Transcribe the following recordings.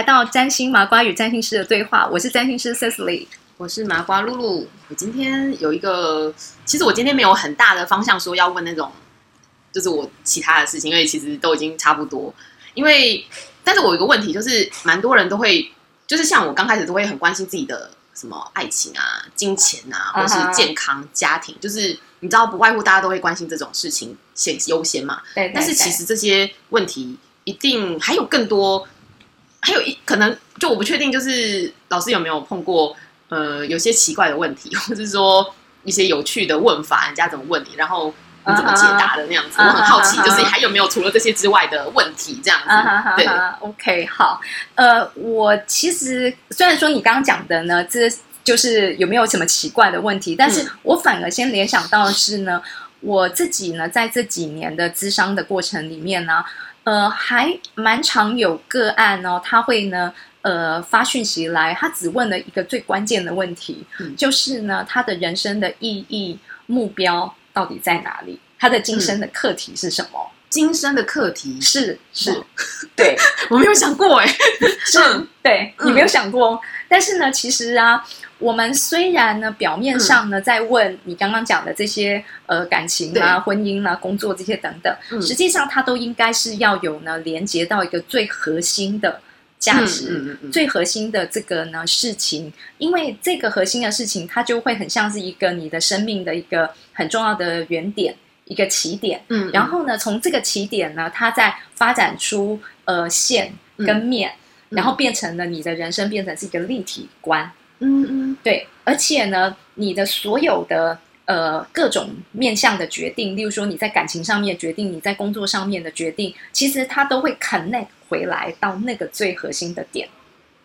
来到占星麻瓜与占星师的对话，我是占星师 Cecily，我是麻瓜露露。我今天有一个，其实我今天没有很大的方向说要问那种，就是我其他的事情，因为其实都已经差不多。因为，但是我有一个问题，就是蛮多人都会，就是像我刚开始都会很关心自己的什么爱情啊、金钱啊，或是健康、家庭，就是你知道，不外乎大家都会关心这种事情先优先嘛。对，但是其实这些问题一定还有更多。还有一可能，就我不确定，就是老师有没有碰过，呃，有些奇怪的问题，或者是说一些有趣的问法，人家怎么问你，然后你怎么解答的那样子。我很好奇，就是还有没有除了这些之外的问题这样子。对，OK，好，呃，我其实虽然说你刚刚讲的呢，这就是有没有什么奇怪的问题，但是我反而先联想到的是呢，我自己呢在这几年的咨商的过程里面呢。呃，还蛮常有个案哦，他会呢，呃，发讯息来，他只问了一个最关键的问题，就是呢，他的人生的意义目标到底在哪里？他的今生的课题是什么？今生的课题。是是，对。我没有想过哎，是，对你没有想过，但是呢，其实啊。我们虽然呢，表面上呢在问你刚刚讲的这些呃感情啊、婚姻啊、工作这些等等，实际上它都应该是要有呢连接到一个最核心的价值、最核心的这个呢事情，因为这个核心的事情，它就会很像是一个你的生命的一个很重要的原点、一个起点。嗯，然后呢，从这个起点呢，它再发展出呃线跟面，然后变成了你的人生变成是一个立体观。嗯嗯，对，而且呢，你的所有的呃各种面向的决定，例如说你在感情上面决定，你在工作上面的决定，其实它都会 connect 回来到那个最核心的点，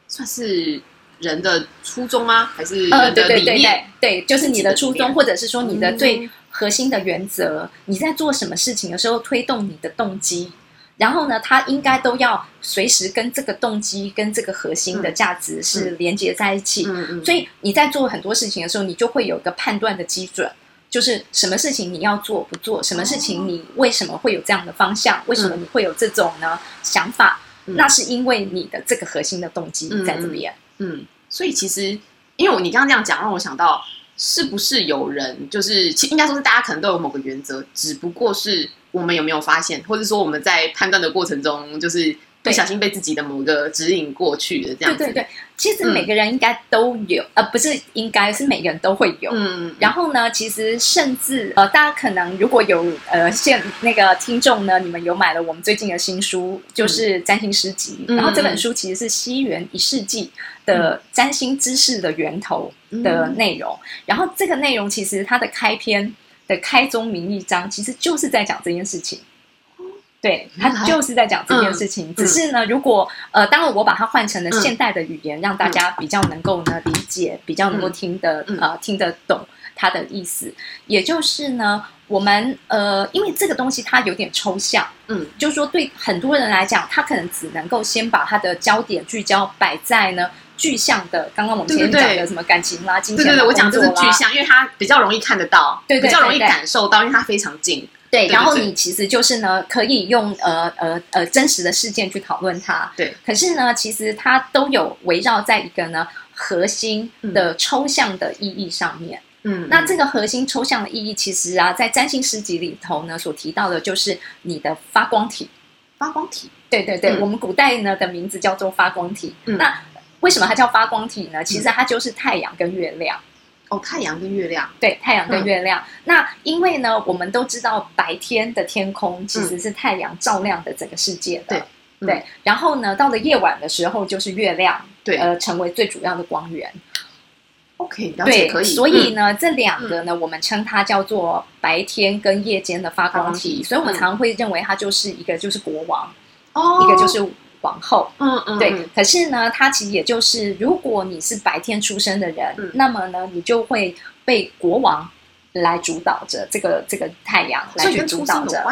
算是人的初衷吗？还是呃对对对对对，就是你的初衷，或者是说你的最核心的原则，你在做什么事情的时候推动你的动机。然后呢，它应该都要随时跟这个动机、跟这个核心的价值是连接在一起。嗯嗯。所以你在做很多事情的时候，你就会有一个判断的基准，就是什么事情你要做不做，什么事情你为什么会有这样的方向，为什么你会有这种呢想法？那是因为你的这个核心的动机在这边。嗯。所以其实，因为你刚刚这样讲，让我想到，是不是有人就是，其应该说是大家可能都有某个原则，只不过是。我们有没有发现，或者说我们在判断的过程中，就是不小心被自己的某个指引过去的这样子？对对对，其实每个人应该都有，呃，不是应该是每个人都会有。嗯。然后呢，其实甚至呃，大家可能如果有呃，现那个听众呢，你们有买了我们最近的新书，就是占星诗集。然后这本书其实是西元一世纪的占星知识的源头的内容。然后这个内容其实它的开篇。的开宗明义章其实就是在讲这件事情，对他就是在讲这件事情。只是呢，如果呃，当然我把它换成了现代的语言，让大家比较能够呢理解，比较能够听得呃听得懂它的意思。也就是呢，我们呃，因为这个东西它有点抽象，嗯，就是说对很多人来讲，他可能只能够先把他的焦点聚焦摆在呢。具象的，刚刚我们前面讲的什么感情啦、金钱，对对对，我讲的是具象，因为它比较容易看得到，对比较容易感受到，因为它非常近。对，然后你其实就是呢，可以用呃呃呃真实的事件去讨论它。对，可是呢，其实它都有围绕在一个呢核心的抽象的意义上面。嗯，那这个核心抽象的意义，其实啊，在占星诗集里头呢，所提到的就是你的发光体。发光体，对对对，我们古代呢的名字叫做发光体。那为什么它叫发光体呢？其实它就是太阳跟月亮。哦，太阳跟月亮。对，太阳跟月亮。那因为呢，我们都知道白天的天空其实是太阳照亮的整个世界的。对对。然后呢，到了夜晚的时候，就是月亮对呃成为最主要的光源。OK，了解可以。所以呢，这两个呢，我们称它叫做白天跟夜间的发光体。所以我们常会认为它就是一个就是国王，哦，一个就是。皇后，嗯嗯，对。可是呢，它其实也就是，如果你是白天出生的人，那么呢，你就会被国王来主导着这个这个太阳来去主导着。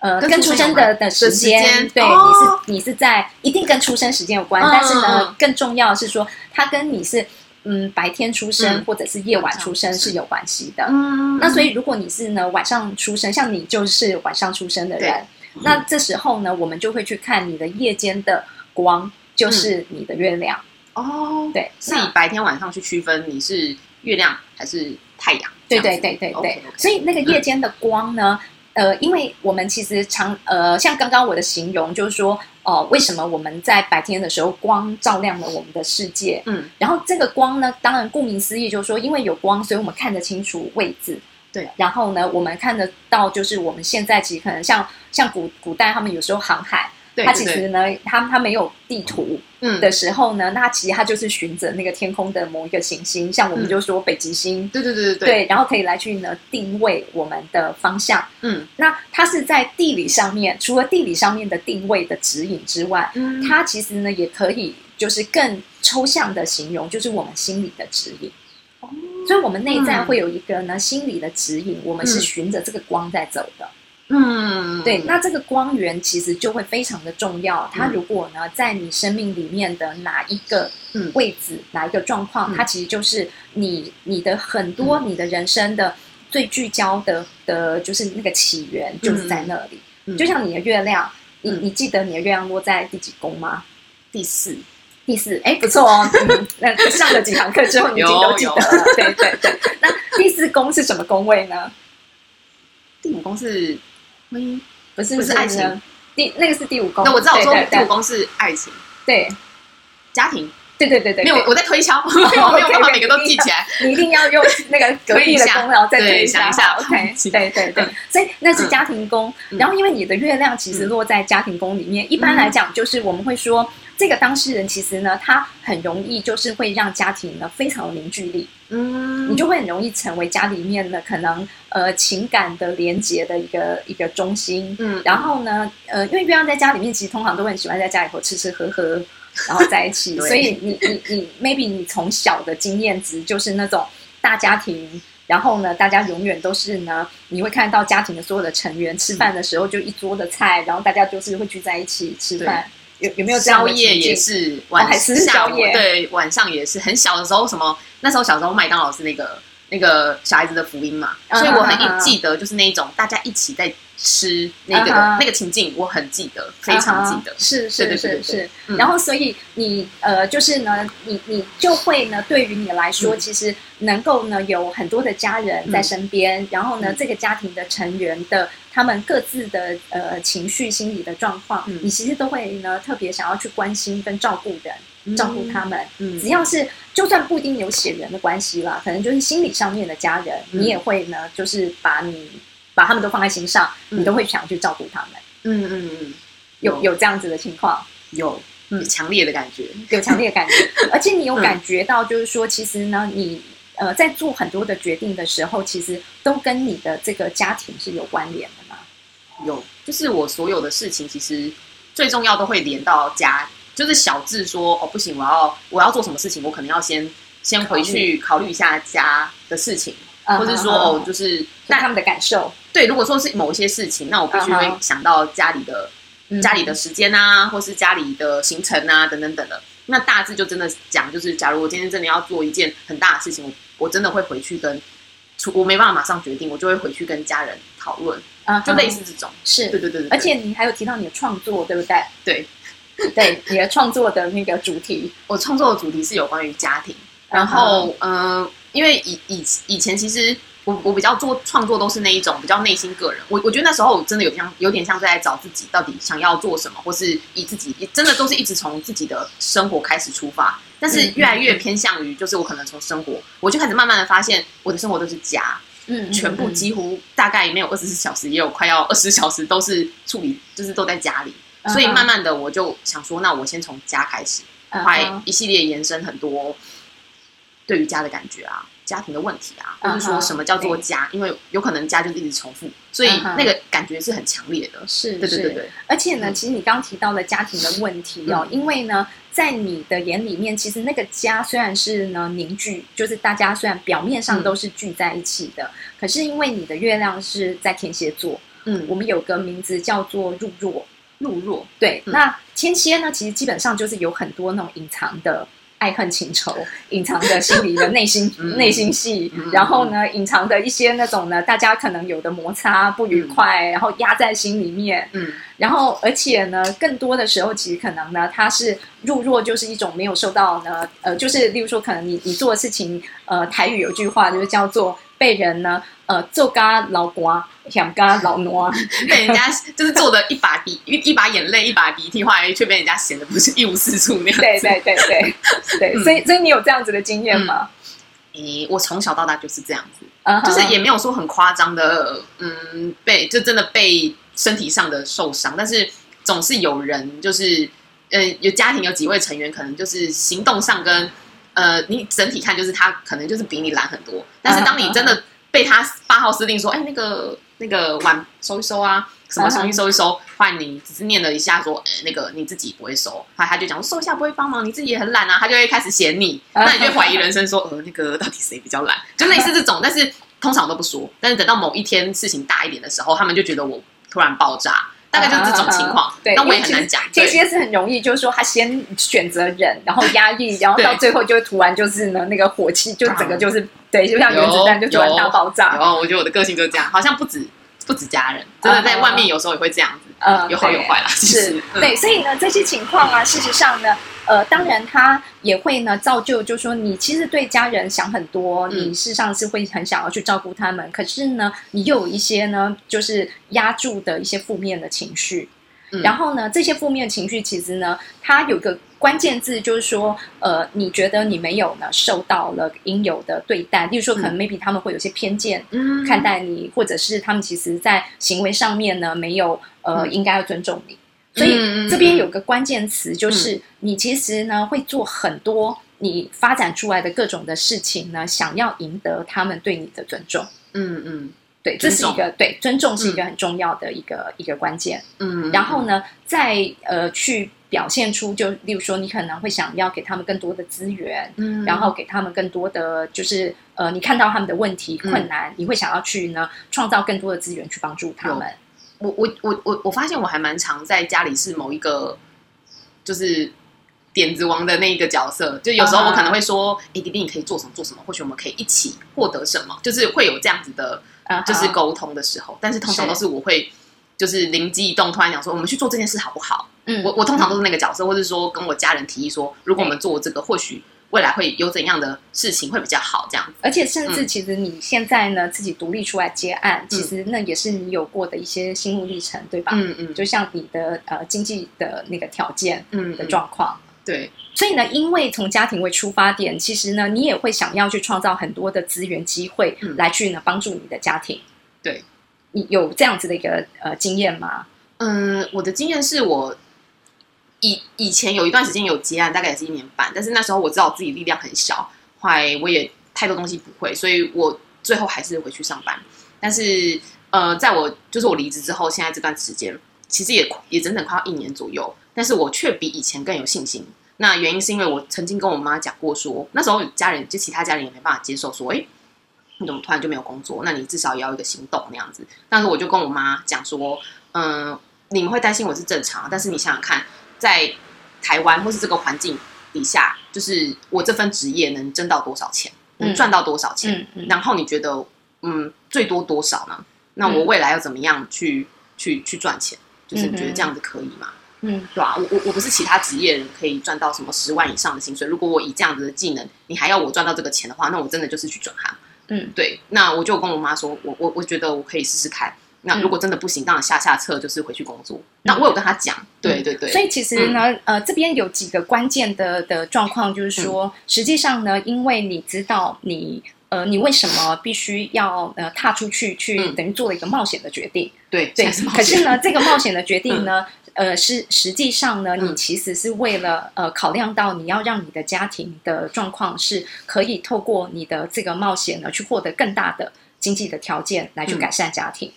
呃，跟出生的的时间，对，你是你是在一定跟出生时间有关，但是呢，更重要是说，它跟你是嗯白天出生或者是夜晚出生是有关系的。嗯，那所以如果你是呢晚上出生，像你就是晚上出生的人。那这时候呢，我们就会去看你的夜间的光就是你的月亮。哦，对，是以白天晚上去区分你是月亮还是太阳。对对对对对，所以那个夜间的光呢，呃，因为我们其实常呃，像刚刚我的形容就是说，哦，为什么我们在白天的时候光照亮了我们的世界？嗯，然后这个光呢，当然顾名思义就是说，因为有光，所以我们看得清楚位置。对，然后呢，我们看得到就是我们现在其实可能像像古古代他们有时候航海。它其实呢，它它没有地图的时候呢，那其实它就是循着那个天空的某一个行星，像我们就说北极星，对对对对对，然后可以来去呢定位我们的方向。嗯，那它是在地理上面，除了地理上面的定位的指引之外，嗯，它其实呢也可以就是更抽象的形容，就是我们心理的指引。哦，所以我们内在会有一个呢心理的指引，我们是循着这个光在走的。嗯，对，那这个光源其实就会非常的重要。它如果呢，在你生命里面的哪一个位置、哪一个状况，它其实就是你你的很多你的人生的最聚焦的的，就是那个起源就是在那里。就像你的月亮，你你记得你的月亮落在第几宫吗？第四，第四，哎，不错哦。那上了几堂课之后，你已经都记得了。对对对。那第四宫是什么宫位呢？第五宫是。不是不是爱情，第那个是第五宫。那我知道，我说第五宫是爱情，对，家庭，对对对对。没有，我在推敲，我 没有办法每个都记起来。你一定要用那个隔壁的宫，然后再推一下。OK，对对对。所以那是家庭宫。然后，因为你的月亮其实落在家庭宫里面，一般来讲，就是我们会说。这个当事人其实呢，他很容易就是会让家庭呢非常有凝聚力，嗯，你就会很容易成为家里面呢可能呃情感的连接的一个一个中心，嗯，然后呢，呃，因为月亮在家里面，其实通常都很喜欢在家里头吃吃喝喝，然后在一起，所以你你你 maybe 你从小的经验值就是那种大家庭，然后呢，大家永远都是呢，你会看到家庭的所有的成员吃饭的时候就一桌的菜，然后大家就是会聚在一起吃饭。有有没有宵夜也是晚吃宵夜？对晚上也是。很小的时候什么那时候小时候麦当劳是那个那个小孩子的福音嘛，所以我很记得就是那一种大家一起在吃那个那个情境，我很记得，非常记得，是是是是。然后所以你呃就是呢，你你就会呢，对于你来说，其实能够呢有很多的家人在身边，然后呢这个家庭的成员的。他们各自的呃情绪、心理的状况，你其实都会呢特别想要去关心跟照顾人，照顾他们。只要是就算不一定有血缘的关系啦，可能就是心理上面的家人，你也会呢，就是把你把他们都放在心上，你都会想去照顾他们。嗯嗯嗯，有有。这样子的情况，有嗯。强烈的感觉，有强烈的感觉，而且你有感觉到，就是说，其实呢，你。呃，在做很多的决定的时候，其实都跟你的这个家庭是有关联的。吗？有，就是我所有的事情，其实最重要都会连到家。就是小智说：“哦，不行，我要我要做什么事情，我可能要先先回去考虑一下家的事情，或者说哦，就是那他们的感受。对，如果说是某一些事情，那我必须会想到家里的家里的时间啊，或是家里的行程啊，等等等的。那大致就真的讲，就是假如我今天真的要做一件很大的事情，我。我真的会回去跟，我没办法马上决定，我就会回去跟家人讨论，啊，就类似这种，是对对对对。而且你还有提到你的创作，对不对？对，对，你的创作的那个主题，我创作的主题是有关于家庭，然后嗯，因为以以以前其实。我我比较做创作都是那一种比较内心个人，我我觉得那时候真的有像有点像在找自己到底想要做什么，或是以自己真的都是一直从自己的生活开始出发，但是越来越偏向于就是我可能从生活，我就开始慢慢的发现我的生活都是家，嗯，全部几乎大概没有二十四小时，也有快要二十小时都是处理，就是都在家里，所以慢慢的我就想说，那我先从家开始，快一系列延伸很多对于家的感觉啊。家庭的问题啊，或者说什么叫做家？因为有可能家就是一直重复，所以那个感觉是很强烈的。是，对对对对。而且呢，其实你刚提到了家庭的问题哦，因为呢，在你的眼里面，其实那个家虽然是呢凝聚，就是大家虽然表面上都是聚在一起的，可是因为你的月亮是在天蝎座，嗯，我们有个名字叫做入弱，入弱。对，那天蝎呢，其实基本上就是有很多那种隐藏的。爱恨情仇隐藏的心里的 内心内心戏，然后呢，隐藏的一些那种呢，大家可能有的摩擦不愉快，然后压在心里面。嗯，然后而且呢，更多的时候，其实可能呢，他是入弱，就是一种没有受到呢，呃，就是例如说，可能你你做的事情，呃，台语有句话就是叫做被人呢。呃，做嘎老瓜，想嘎老挪，被人家 就是做的一把鼻一一把眼泪一把鼻涕，后来却被人家显得不是一无是处那样。对对对对 对，所以所以你有这样子的经验吗？诶，我从小到大就是这样子，就是也没有说很夸张的，嗯，被就真的被身体上的受伤，但是总是有人就是，呃，有家庭有几位成员，可能就是行动上跟呃，你整体看就是他可能就是比你懒很多，但是当你真的。被他八号司令说：“哎，那个那个碗收一收啊，什么东西收一收。”换你只是念了一下说：“欸，那个你自己不会收。”他他就讲：“收一下不会帮忙，你自己也很懒啊。”他就会开始嫌你，那你就怀疑人生，说：“呃，那个到底谁比较懒？”就类似这种，但是通常都不说。但是等到某一天事情大一点的时候，他们就觉得我突然爆炸。大概就是这种情况，对，那我也很难讲。这些是很容易，就是说他先选择忍，然后压抑，然后到最后就突然就是呢，那个火气就整个就是对，就像原子弹就突然大爆炸。然后我觉得我的个性就是这样，好像不止不止家人，真的在外面有时候也会这样子，呃，有好有坏啦。是，对，所以呢，这些情况啊，事实上呢。呃，当然，他也会呢造就，就是说，你其实对家人想很多，你事实上是会很想要去照顾他们，可是呢，你又有一些呢，就是压住的一些负面的情绪。然后呢，这些负面情绪其实呢，它有个关键字，就是说，呃，你觉得你没有呢受到了应有的对待，例如说，可能 maybe 他们会有些偏见看待你，或者是他们其实在行为上面呢没有呃应该要尊重你。所以这边有个关键词，就是你其实呢会做很多你发展出来的各种的事情呢，想要赢得他们对你的尊重。嗯嗯，对，这是一个对尊重是一个很重要的一个一个关键。嗯，然后呢，再呃去表现出，就例如说，你可能会想要给他们更多的资源，嗯，然后给他们更多的就是呃，你看到他们的问题困难，你会想要去呢创造更多的资源去帮助他们。我我我我我发现我还蛮常在家里是某一个就是点子王的那一个角色，就有时候我可能会说：“哎，弟弟，你可以做什么做什么？或许我们可以一起获得什么？”就是会有这样子的，就是沟通的时候。但是通常都是我会就是灵机一动，突然想说：“我们去做这件事好不好？”嗯，我我通常都是那个角色，或者说跟我家人提议说：“如果我们做这个，或许。”未来会有怎样的事情会比较好？这样子，而且甚至其实你现在呢自己独立出来接案，其实那也是你有过的一些心路历程，对吧？嗯嗯，就像你的呃经济的那个条件嗯的状况，对。所以呢，因为从家庭为出发点，其实呢，你也会想要去创造很多的资源机会来去呢帮助你的家庭。对，你有这样子的一个呃经验吗？嗯，我的经验是我。以以前有一段时间有结案，大概也是一年半，但是那时候我知道自己力量很小，后来我也太多东西不会，所以我最后还是回去上班。但是呃，在我就是我离职之后，现在这段时间其实也也整整快要一年左右，但是我却比以前更有信心。那原因是因为我曾经跟我妈讲过，说那时候家人就其他家人也没办法接受，说哎，你怎么突然就没有工作？那你至少也要一个行动那样子。但是我就跟我妈讲说，嗯，你们会担心我是正常，但是你想想看。在台湾或是这个环境底下，就是我这份职业能挣到多少钱，能赚到多少钱？然后你觉得，嗯，最多多少呢？那我未来要怎么样去去去赚钱？就是你觉得这样子可以吗？嗯，对吧？我我我不是其他职业人可以赚到什么十万以上的薪水。如果我以这样子的技能，你还要我赚到这个钱的话，那我真的就是去转行。嗯，对。那我就跟我妈说，我我我觉得我可以试试看。那如果真的不行，当然下下策就是回去工作。那我有跟他讲，对对对。所以其实呢，呃，这边有几个关键的的状况，就是说，实际上呢，因为你知道你呃，你为什么必须要呃踏出去去，等于做了一个冒险的决定。对对。可是呢，这个冒险的决定呢，呃，是实际上呢，你其实是为了呃考量到你要让你的家庭的状况是可以透过你的这个冒险呢，去获得更大的经济的条件来去改善家庭。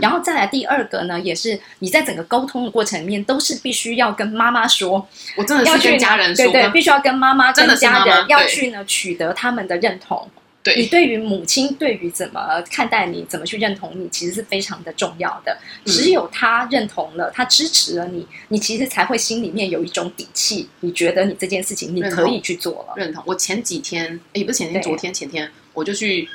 然后再来第二个呢，也是你在整个沟通的过程里面，都是必须要跟妈妈说，我真的要跟家人说，对对，必须要跟妈妈、跟家人要去呢取得他们的认同。对你对于母亲对于怎么看待你，怎么去认同你，其实是非常的重要的。只有他认同了，他支持了你，你其实才会心里面有一种底气，你觉得你这件事情你可以去做了。认同。我前几天，也不是前天，昨天前天，我就去。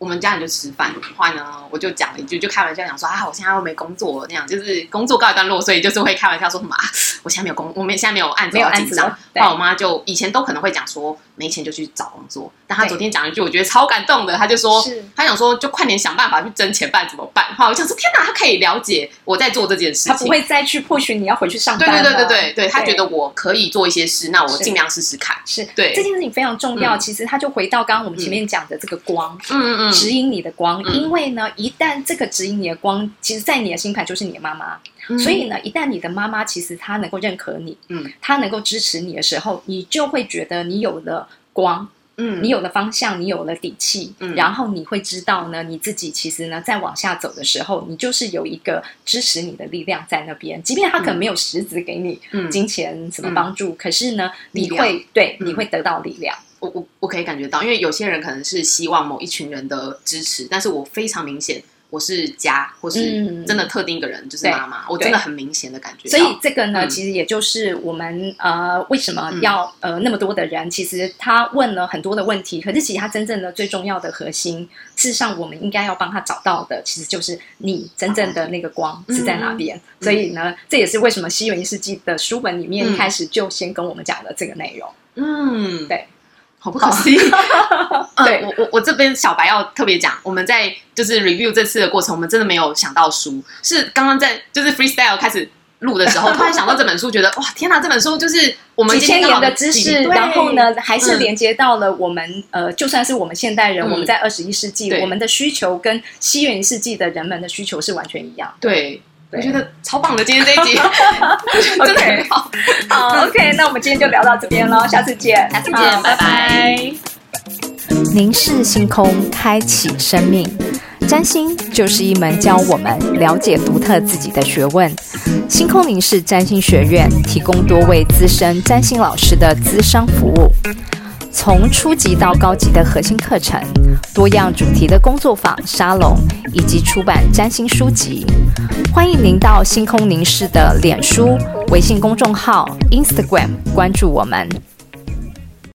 我们家人就吃饭，后来呢，我就讲了一句，就开玩笑讲说啊，我现在又没工作那样，就是工作告一段落，所以就是会开玩笑说什么，我现在没有工，我们现在没有案子要紧张。后来我妈就以前都可能会讲说没钱就去找工作，但他昨天讲一句，我觉得超感动的，他就说，他想说就快点想办法去挣钱办怎么办？哈，我想说天哪，他可以了解我在做这件事情，他不会再去迫许你要回去上班。对对对对对对，她觉得我可以做一些事，那我尽量试试看。是对这件事情非常重要。其实他就回到刚刚我们前面讲的这个光，嗯嗯嗯，指引你的光。因为呢，一旦这个指引你的光，其实，在你的星盘就是你的妈妈，所以呢，一旦你的妈妈其实她能够认可你，嗯，她能够支持你的时候，你就会觉得你有了光，嗯，你有了方向，你有了底气，嗯，然后你会知道呢，你自己其实呢，在往下走的时候，你就是有一个支持你的力量在那边，即便他可能没有实质给你金钱什么帮助，可是呢，你会对你会得到力量。我我我可以感觉到，因为有些人可能是希望某一群人的支持，但是我非常明显，我是家或是真的特定一个人，就是妈妈，我真的很明显的感觉。所以这个呢，其实也就是我们呃为什么要呃那么多的人，其实他问了很多的问题，可是其实他真正的最重要的核心，事实上我们应该要帮他找到的，其实就是你真正的那个光是在哪边。所以呢，这也是为什么《西元一世纪》的书本里面一开始就先跟我们讲了这个内容。嗯，对。好不可惜。对我我我这边小白要特别讲，我们在就是 review 这次的过程，我们真的没有想到书，是刚刚在就是 freestyle 开始录的时候，突然想到这本书，觉得哇天哪，这本书就是我们几千年的知识，然后呢，还是连接到了我们呃，就算是我们现代人，我们在二十一世纪，我们的需求跟西元世纪的人们的需求是完全一样。对。我觉得超棒的，今天这一集 真的很好。好，OK，那我们今天就聊到这边喽，下次见，下次见，拜拜。凝视星空，开启生命。占星就是一门教我们了解独特自己的学问。星空凝视占星学院提供多位资深占星老师的资商服务。从初级到高级的核心课程，多样主题的工作坊、沙龙，以及出版占星书籍，欢迎您到星空凝视的脸书、微信公众号、Instagram 关注我们。